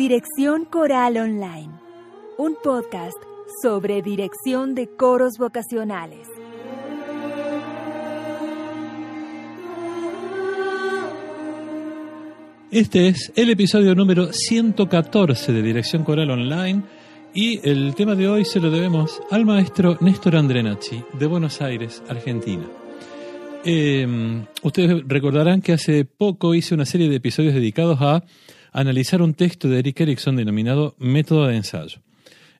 Dirección Coral Online, un podcast sobre dirección de coros vocacionales. Este es el episodio número 114 de Dirección Coral Online y el tema de hoy se lo debemos al maestro Néstor Andrenacci de Buenos Aires, Argentina. Eh, ustedes recordarán que hace poco hice una serie de episodios dedicados a analizar un texto de Eric Erickson denominado Método de ensayo.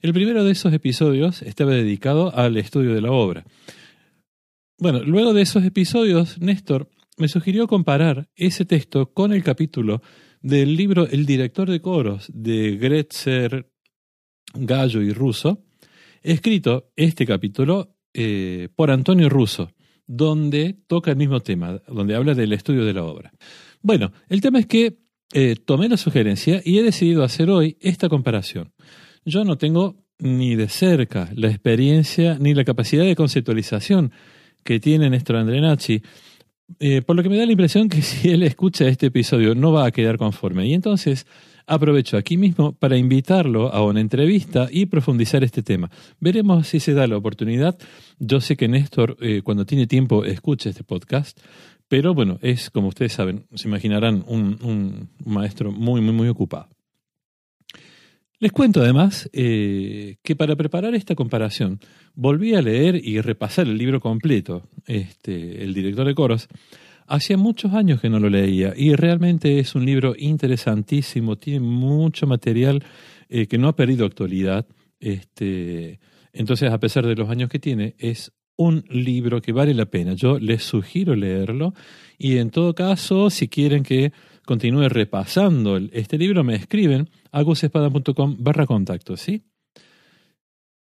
El primero de esos episodios estaba dedicado al estudio de la obra. Bueno, luego de esos episodios, Néstor me sugirió comparar ese texto con el capítulo del libro El director de coros de Gretzer, Gallo y Russo, escrito este capítulo eh, por Antonio Russo, donde toca el mismo tema, donde habla del estudio de la obra. Bueno, el tema es que eh, tomé la sugerencia y he decidido hacer hoy esta comparación. Yo no tengo ni de cerca la experiencia ni la capacidad de conceptualización que tiene Néstor Andrenacci, eh, por lo que me da la impresión que si él escucha este episodio no va a quedar conforme. Y entonces aprovecho aquí mismo para invitarlo a una entrevista y profundizar este tema. Veremos si se da la oportunidad. Yo sé que Néstor, eh, cuando tiene tiempo, escucha este podcast, pero bueno, es como ustedes saben, se imaginarán, un, un maestro muy, muy, muy ocupado. Les cuento además eh, que para preparar esta comparación volví a leer y repasar el libro completo, este, El director de coros. Hacía muchos años que no lo leía y realmente es un libro interesantísimo, tiene mucho material eh, que no ha perdido actualidad. Este, entonces, a pesar de los años que tiene, es un libro que vale la pena. Yo les sugiero leerlo y en todo caso, si quieren que continúe repasando este libro, me escriben a gusespada.com barra contacto, ¿sí?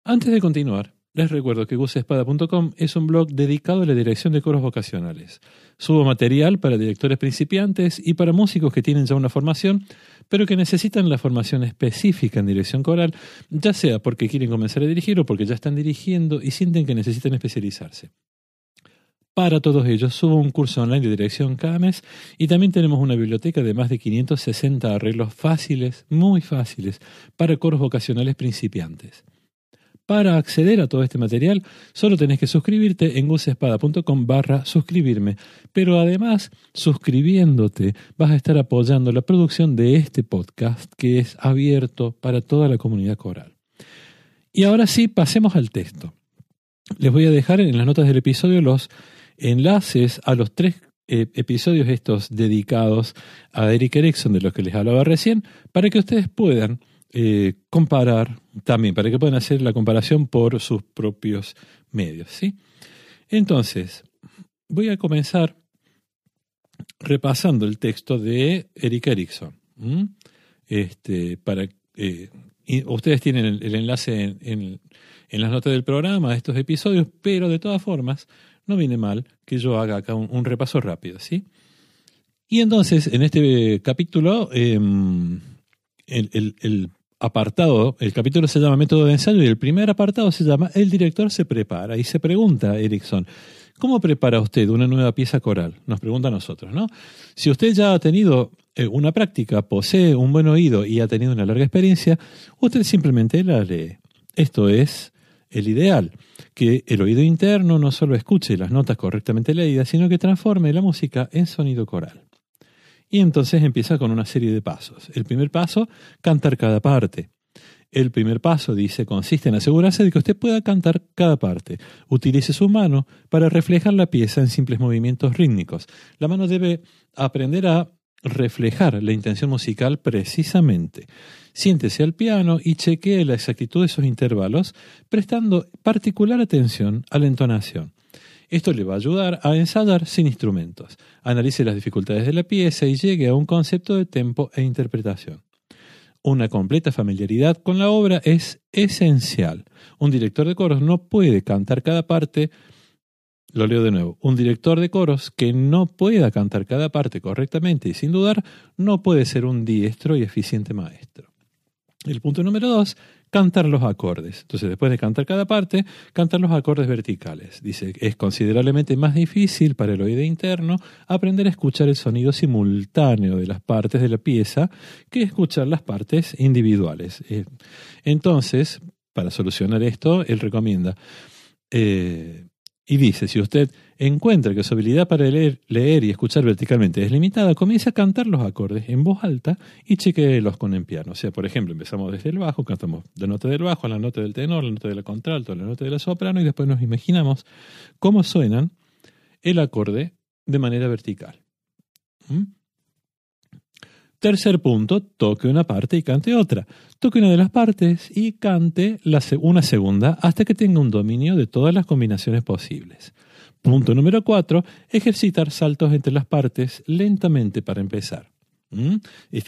Antes de continuar, les recuerdo que gusespada.com es un blog dedicado a la dirección de coros vocacionales. Subo material para directores principiantes y para músicos que tienen ya una formación, pero que necesitan la formación específica en dirección coral, ya sea porque quieren comenzar a dirigir o porque ya están dirigiendo y sienten que necesitan especializarse. Para todos ellos subo un curso online de dirección cada mes y también tenemos una biblioteca de más de 560 arreglos fáciles, muy fáciles, para coros vocacionales principiantes. Para acceder a todo este material, solo tenés que suscribirte en gusespada.com barra suscribirme. Pero además, suscribiéndote, vas a estar apoyando la producción de este podcast que es abierto para toda la comunidad coral. Y ahora sí, pasemos al texto. Les voy a dejar en las notas del episodio los enlaces a los tres eh, episodios estos dedicados a Eric Erickson, de los que les hablaba recién, para que ustedes puedan eh, comparar también, para que puedan hacer la comparación por sus propios medios. ¿sí? Entonces, voy a comenzar repasando el texto de Eric Erickson. Este, para, eh, ustedes tienen el, enlace en, en, las notas del programa, de estos episodios, pero de todas formas, no viene mal que yo haga acá un, repaso rápido, ¿sí? Y entonces, en este capítulo, em, el, apartado, el capítulo se llama Método de ensayo y el primer apartado se llama El director se prepara y se pregunta, Erickson, ¿cómo prepara usted una nueva pieza coral? Nos pregunta a nosotros, ¿no? Si usted ya ha tenido eh, una práctica, posee un buen oído y ha tenido una larga experiencia, usted simplemente la lee. Esto es el ideal, que el oído interno no solo escuche las notas correctamente leídas, sino que transforme la música en sonido coral. Y entonces empieza con una serie de pasos. El primer paso, cantar cada parte. El primer paso, dice, consiste en asegurarse de que usted pueda cantar cada parte. Utilice su mano para reflejar la pieza en simples movimientos rítmicos. La mano debe aprender a reflejar la intención musical precisamente. Siéntese al piano y chequee la exactitud de esos intervalos, prestando particular atención a la entonación. Esto le va a ayudar a ensayar sin instrumentos. Analice las dificultades de la pieza y llegue a un concepto de tempo e interpretación. Una completa familiaridad con la obra es esencial. Un director de coros no puede cantar cada parte lo leo de nuevo. Un director de coros que no pueda cantar cada parte correctamente y sin dudar, no puede ser un diestro y eficiente maestro. El punto número dos, cantar los acordes. Entonces, después de cantar cada parte, cantar los acordes verticales. Dice, es considerablemente más difícil para el oído interno aprender a escuchar el sonido simultáneo de las partes de la pieza que escuchar las partes individuales. Eh, entonces, para solucionar esto, él recomienda eh, y dice, si usted encuentra que su habilidad para leer, leer, y escuchar verticalmente es limitada, comience a cantar los acordes en voz alta y chequeelos con el piano. O sea, por ejemplo, empezamos desde el bajo, cantamos la nota del bajo, la nota del tenor, la nota de la contralto, la nota de la soprano y después nos imaginamos cómo suenan el acorde de manera vertical. ¿Mm? Tercer punto, toque una parte y cante otra. Toque una de las partes y cante la, una segunda hasta que tenga un dominio de todas las combinaciones posibles. Punto número cuatro, ejercitar saltos entre las partes lentamente para empezar. ¿Mm?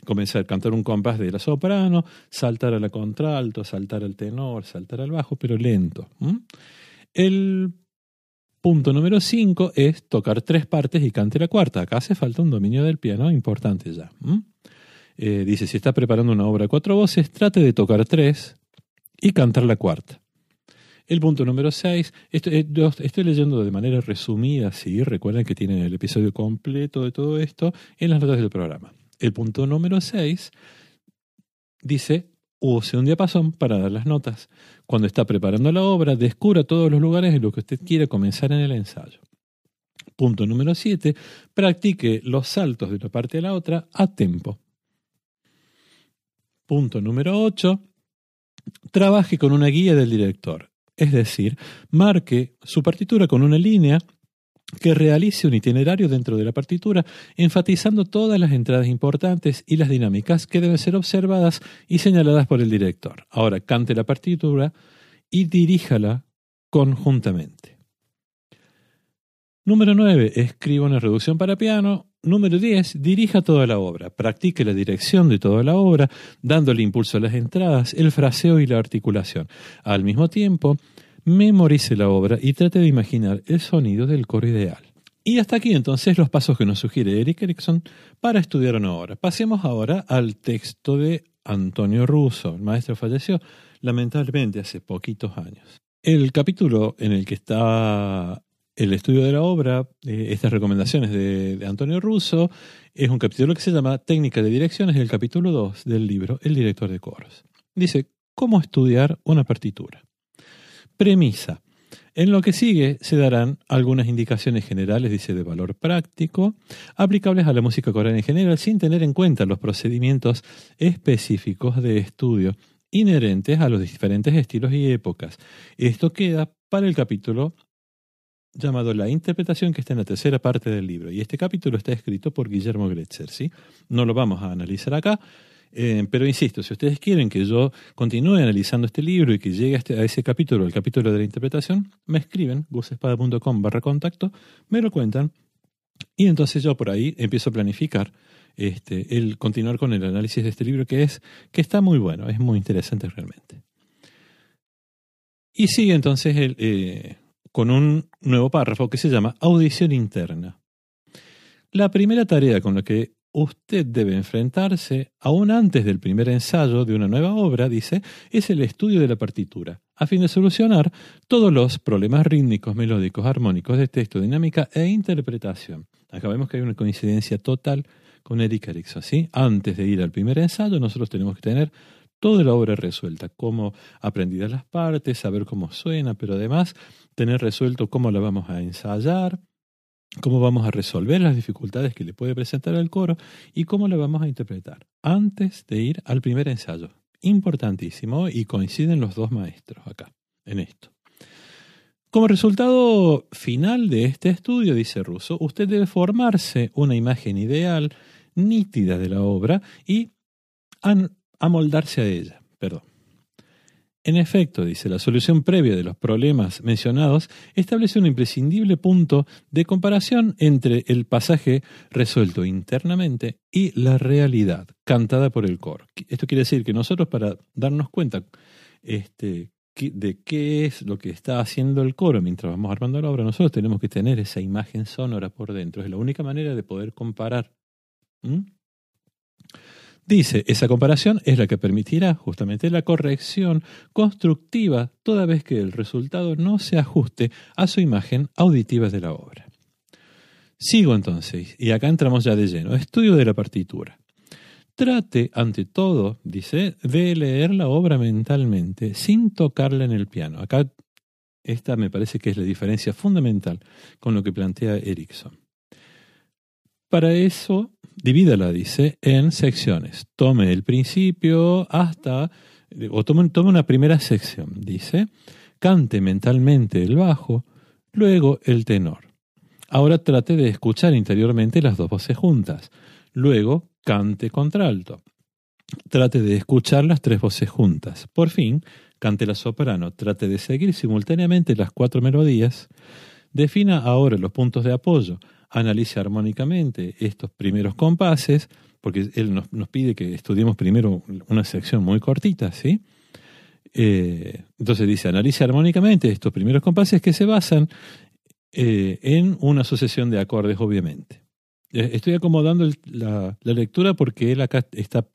comenzar a cantar un compás de la soprano, saltar a la contralto, saltar al tenor, saltar al bajo, pero lento. ¿Mm? El punto número cinco es tocar tres partes y cante la cuarta. Acá hace falta un dominio del piano importante ya. Eh, dice, si está preparando una obra a cuatro voces, trate de tocar tres y cantar la cuarta. El punto número seis, estoy, eh, estoy leyendo de manera resumida, sí, recuerden que tienen el episodio completo de todo esto en las notas del programa. El punto número seis dice, use un diapasón para dar las notas. Cuando está preparando la obra, descubra todos los lugares en los que usted quiere comenzar en el ensayo. Punto número siete, practique los saltos de una parte a la otra a tiempo. Punto número 8. Trabaje con una guía del director, es decir, marque su partitura con una línea que realice un itinerario dentro de la partitura, enfatizando todas las entradas importantes y las dinámicas que deben ser observadas y señaladas por el director. Ahora, cante la partitura y diríjala conjuntamente. Número 9. Escriba una reducción para piano Número 10. Dirija toda la obra. Practique la dirección de toda la obra, dándole impulso a las entradas, el fraseo y la articulación. Al mismo tiempo, memorice la obra y trate de imaginar el sonido del coro ideal. Y hasta aquí entonces los pasos que nos sugiere Eric Erickson para estudiar una obra. Pasemos ahora al texto de Antonio Russo. El maestro falleció lamentablemente hace poquitos años. El capítulo en el que está el estudio de la obra, eh, estas recomendaciones de, Antonio Russo, es un capítulo que se llama Técnica de Dirección, es el capítulo 2 del libro El director de coros. Dice, ¿cómo estudiar una partitura? Premisa. En lo que sigue se darán algunas indicaciones generales, dice, de valor práctico, aplicables a la música coral en general, sin tener en cuenta los procedimientos específicos de estudio inherentes a los diferentes estilos y épocas. Esto queda para el capítulo llamado La interpretación que está en la tercera parte del libro. Y este capítulo está escrito por Guillermo Gretzer. ¿sí? No lo vamos a analizar acá, eh, pero insisto, si ustedes quieren que yo continúe analizando este libro y que llegue a, este, ese capítulo, el capítulo de la interpretación, me escriben, busespada.com barra contacto, me lo cuentan y entonces yo por ahí empiezo a planificar este, el continuar con el análisis de este libro que es que está muy bueno, es muy interesante realmente. Y sigue entonces eh, con un nuevo párrafo que se llama audición interna. La primera tarea con la que usted debe enfrentarse, aún antes del primer ensayo de una nueva obra, dice, es el estudio de la partitura, a fin de solucionar todos los problemas rítmicos, melódicos, armónicos de texto, dinámica e interpretación. Acá vemos que hay una coincidencia total con Eric Erickson. ¿sí? Antes de ir al primer ensayo, nosotros tenemos que tener toda la obra resuelta, cómo aprendidas las partes, saber cómo suena, pero además tener resuelto cómo la vamos a ensayar, cómo vamos a resolver las dificultades que le puede presentar el coro y cómo la vamos a interpretar antes de ir al primer ensayo. Importantísimo y coinciden los dos maestros acá, en esto. Como resultado final de este estudio, dice Russo, usted debe formarse una imagen ideal, nítida de la obra y amoldarse a ella. Perdón. En efecto, dice, la solución previa de los problemas mencionados establece un imprescindible punto de comparación entre el pasaje resuelto internamente y la realidad cantada por el coro. Esto quiere decir que nosotros para darnos cuenta este, de qué es lo que está haciendo el coro mientras vamos armando la obra, nosotros tenemos que tener esa imagen sonora por dentro. Es la única manera de poder comparar. Dice, esa comparación es la que permitirá justamente la corrección constructiva toda vez que el resultado no se ajuste a su imagen auditiva de la obra. Sigo entonces, y acá entramos ya de lleno, estudio de la partitura. Trate, ante todo, dice, de leer la obra mentalmente, sin tocarla en el piano. Acá esta me parece que es la diferencia fundamental con lo que plantea Erickson. Para eso, divídala, dice, en secciones. Tome el principio hasta, o tome, una primera sección, dice, cante mentalmente el bajo, luego el tenor. Ahora trate de escuchar interiormente las dos voces juntas. Luego cante contralto. Trate de escuchar las tres voces juntas. Por fin, cante la soprano. Trate de seguir simultáneamente las cuatro melodías. Defina ahora los puntos de apoyo analice armónicamente estos primeros compases, porque él nos, pide que estudiemos primero una sección muy cortita, ¿sí? Eh, entonces dice, analice armónicamente estos primeros compases que se basan eh, en una sucesión de acordes, obviamente. Eh, estoy acomodando la, la, lectura porque él acá está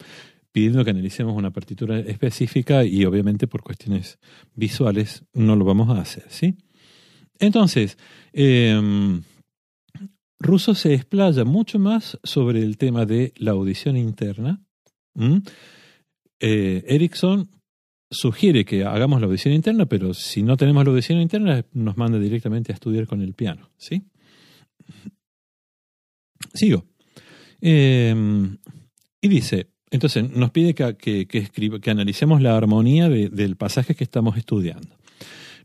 pidiendo que analicemos una partitura específica y obviamente por cuestiones visuales no lo vamos a hacer, ¿sí? Entonces, Russo se explaya mucho más sobre el tema de la audición interna. Eh, Erickson sugiere que hagamos la audición interna, pero si no tenemos la audición interna, nos manda directamente a estudiar con el piano. ¿sí? Sigo. Em, y dice, entonces nos pide que, que, analicemos la armonía del pasaje que estamos estudiando.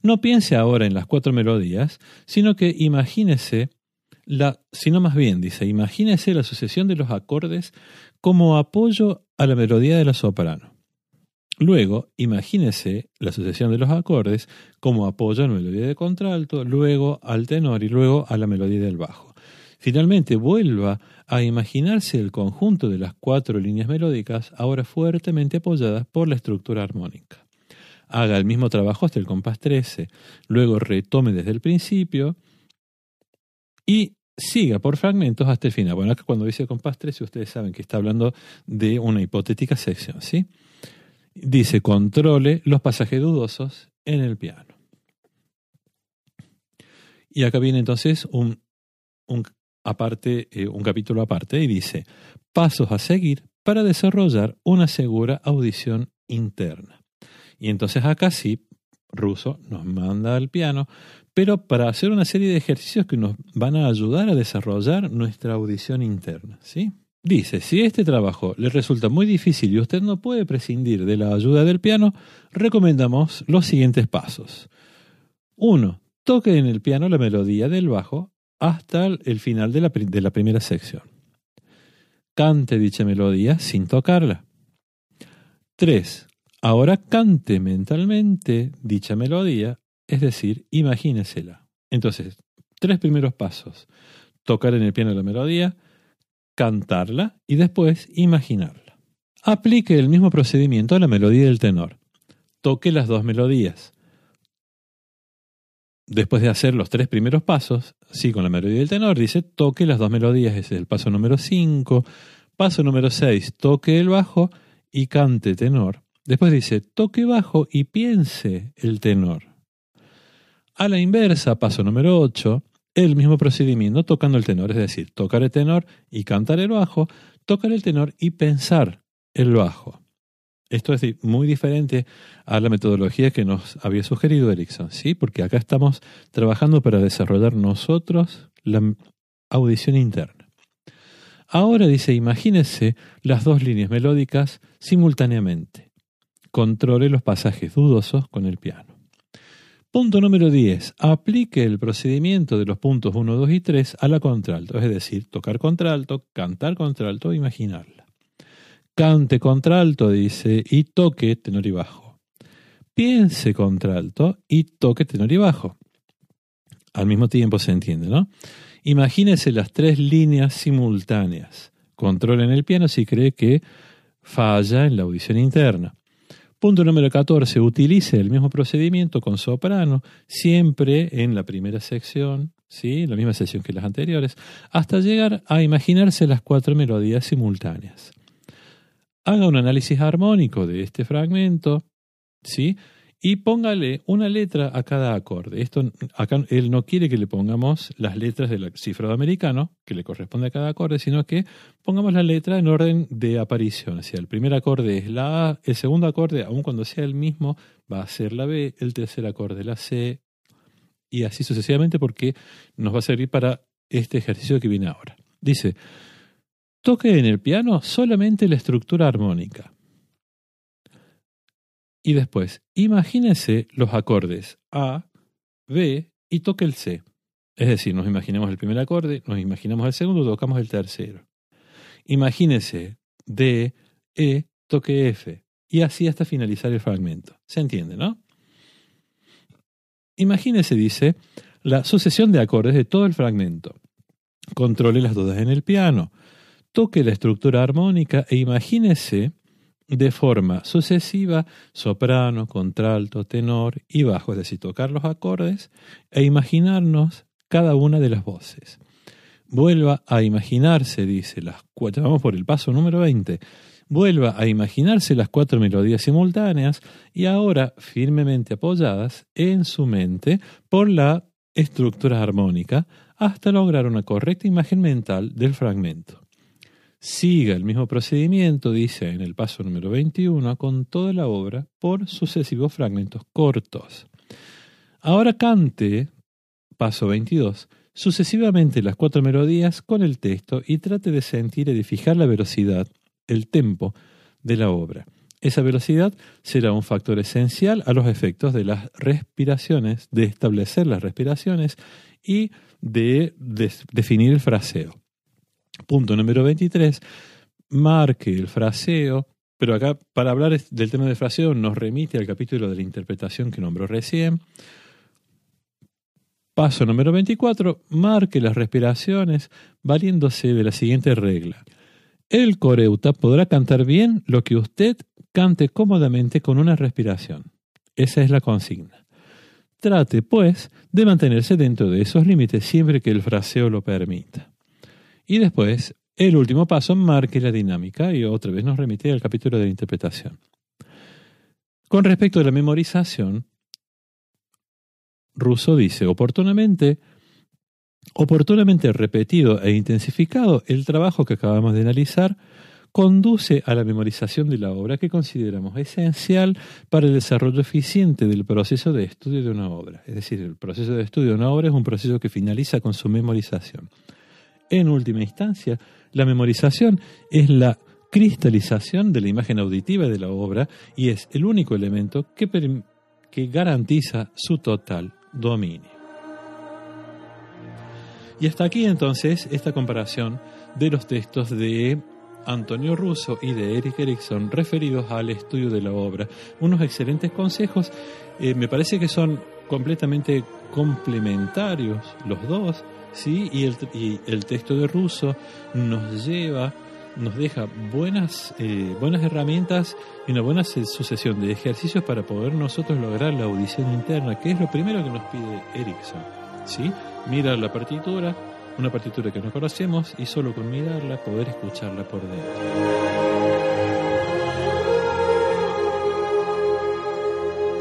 No piense ahora en las cuatro melodías, sino que imagínese la, sino más bien, dice, imagínese la sucesión de los acordes como apoyo a la melodía de la soprano. Luego, imagínese la sucesión de los acordes como apoyo a la melodía de contralto, luego al tenor y luego a la melodía del bajo. Finalmente, vuelva a imaginarse el conjunto de las cuatro líneas melódicas, ahora fuertemente apoyadas por la estructura armónica. Haga el mismo trabajo hasta el compás 13, luego retome desde el principio y siga por fragmentos hasta el final. Bueno, acá cuando dice compás 13, ustedes saben que está hablando de una hipotética sección, ¿sí? Dice, controle los pasajes dudosos en el piano. Y acá viene entonces un, aparte, eh, un capítulo aparte y dice, pasos a seguir para desarrollar una segura audición interna. Y entonces acá sí, Ruso nos manda al piano pero para hacer una serie de ejercicios que nos van a ayudar a desarrollar nuestra audición interna. ¿sí? Dice, si este trabajo le resulta muy difícil y usted no puede prescindir de la ayuda del piano, recomendamos los siguientes pasos. 1. Toque en el piano la melodía del bajo hasta el final de la, de la primera sección. Cante dicha melodía sin tocarla. 3. Ahora cante mentalmente dicha melodía es decir, imagínesela. Entonces, tres primeros pasos. Tocar en el piano la melodía, cantarla y después imaginarla. Aplique el mismo procedimiento a la melodía del tenor. Toque las dos melodías. Después de hacer los tres primeros pasos, sí, con la melodía del tenor, dice toque las dos melodías, ese es el paso número 5. Paso número 6, toque el bajo y cante tenor. Después dice toque bajo y piense el tenor. A la inversa, paso número 8, el mismo procedimiento tocando el tenor, es decir, tocar el tenor y cantar el bajo, tocar el tenor y pensar el bajo. Esto es muy diferente a la metodología que nos había sugerido Erickson, ¿sí? Porque acá estamos trabajando para desarrollar nosotros la audición interna. Ahora dice, imagínese las dos líneas melódicas simultáneamente. Controle los pasajes dudosos con el piano. Punto número 10. Aplique el procedimiento de los puntos 1, 2 y 3 a la contralto, es decir, tocar contralto, cantar contralto, imaginarla. Cante contralto, dice, y toque tenor y bajo. Piense contralto y toque tenor y bajo. Al mismo tiempo se entiende, ¿no? Imagínese las tres líneas simultáneas. Controle en el piano si cree que falla en la audición interna. Punto número 14. Utilice el mismo procedimiento con soprano, siempre en la primera sección, ¿sí? la misma sección que las anteriores, hasta llegar a imaginarse las cuatro melodías simultáneas. haga un análisis armónico de este fragmento, ¿sí? Y póngale una letra a cada acorde. Esto acá él no quiere que le pongamos las letras del cifrado americano, que le corresponde a cada acorde, sino que pongamos la letra en orden de aparición. O sea, el primer acorde es la A, el segundo acorde, aun cuando sea el mismo, va a ser la B, el tercer acorde la C, y así sucesivamente porque nos va a servir para este ejercicio que viene ahora. Dice, toque en el piano solamente la estructura armónica. Y después, imagínese los acordes A, B y toque el C. Es decir, nos imaginemos el primer acorde, nos imaginamos el segundo, tocamos el tercero. Imagínese D, E, toque F. Y así hasta finalizar el fragmento. ¿Se entiende, no? Imagínese, dice, la sucesión de acordes de todo el fragmento. Controle las dudas en el piano. Toque la estructura armónica e imagínese de forma sucesiva soprano, contralto, tenor y bajo, es decir, tocar los acordes e imaginarnos cada una de las voces. Vuelva a imaginarse, dice, las cuatro, vamos por el paso número 20, vuelva a imaginarse las cuatro melodías simultáneas y ahora firmemente apoyadas en su mente por la estructura armónica hasta lograr una correcta imagen mental del fragmento siga el mismo procedimiento, dice en el paso número 21, con toda la obra por sucesivos fragmentos cortos. Ahora cante, paso 22, sucesivamente las cuatro melodías con el texto y trate de sentir y de fijar la velocidad, el tempo de la obra. Esa velocidad será un factor esencial a los efectos de las respiraciones, de establecer las respiraciones y de, de definir el fraseo. Punto número 23, marque el fraseo, pero acá para hablar del tema del fraseo nos remite al capítulo de la interpretación que nombró recién. Paso número 24, marque las respiraciones valiéndose de la siguiente regla. El coreuta podrá cantar bien lo que usted cante cómodamente con una respiración. Esa es la consigna. Trate, pues, de mantenerse dentro de esos límites siempre que el fraseo lo permita. Y después, el último paso, marque la dinámica y otra vez nos remite al capítulo de la interpretación. Con respecto a la memorización, Russo dice, oportunamente, oportunamente repetido e intensificado, el trabajo que acabamos de analizar conduce a la memorización de la obra que consideramos esencial para el desarrollo eficiente del proceso de estudio de una obra. Es decir, el proceso de estudio de una obra es un proceso que finaliza con su memorización. En última instancia, la memorización es la cristalización de la imagen auditiva de la obra y es el único elemento que, que garantiza su total dominio. Y hasta aquí entonces esta comparación de los textos de Antonio Russo y de Eric Erickson referidos al estudio de la obra. Unos excelentes consejos, eh, me parece que son completamente complementarios los dos ¿sí? Y el, y el texto de ruso nos lleva, nos deja buenas, eh, buenas herramientas y una buena sucesión de ejercicios para poder nosotros lograr la audición interna, que es lo primero que nos pide Erickson. ¿sí? Mira la partitura, una partitura que no conocemos, y solo con mirarla poder escucharla por dentro.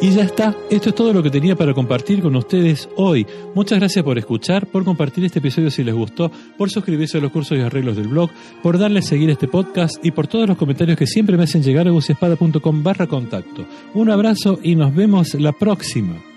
Y ya está, esto es todo lo que tenía para compartir con ustedes hoy. Muchas gracias por escuchar, por compartir este episodio si les gustó, por suscribirse a los cursos y arreglos del blog, por darle a seguir este podcast y por todos los comentarios que siempre me hacen llegar a buciespada.com barra contacto. Un abrazo y nos vemos la próxima.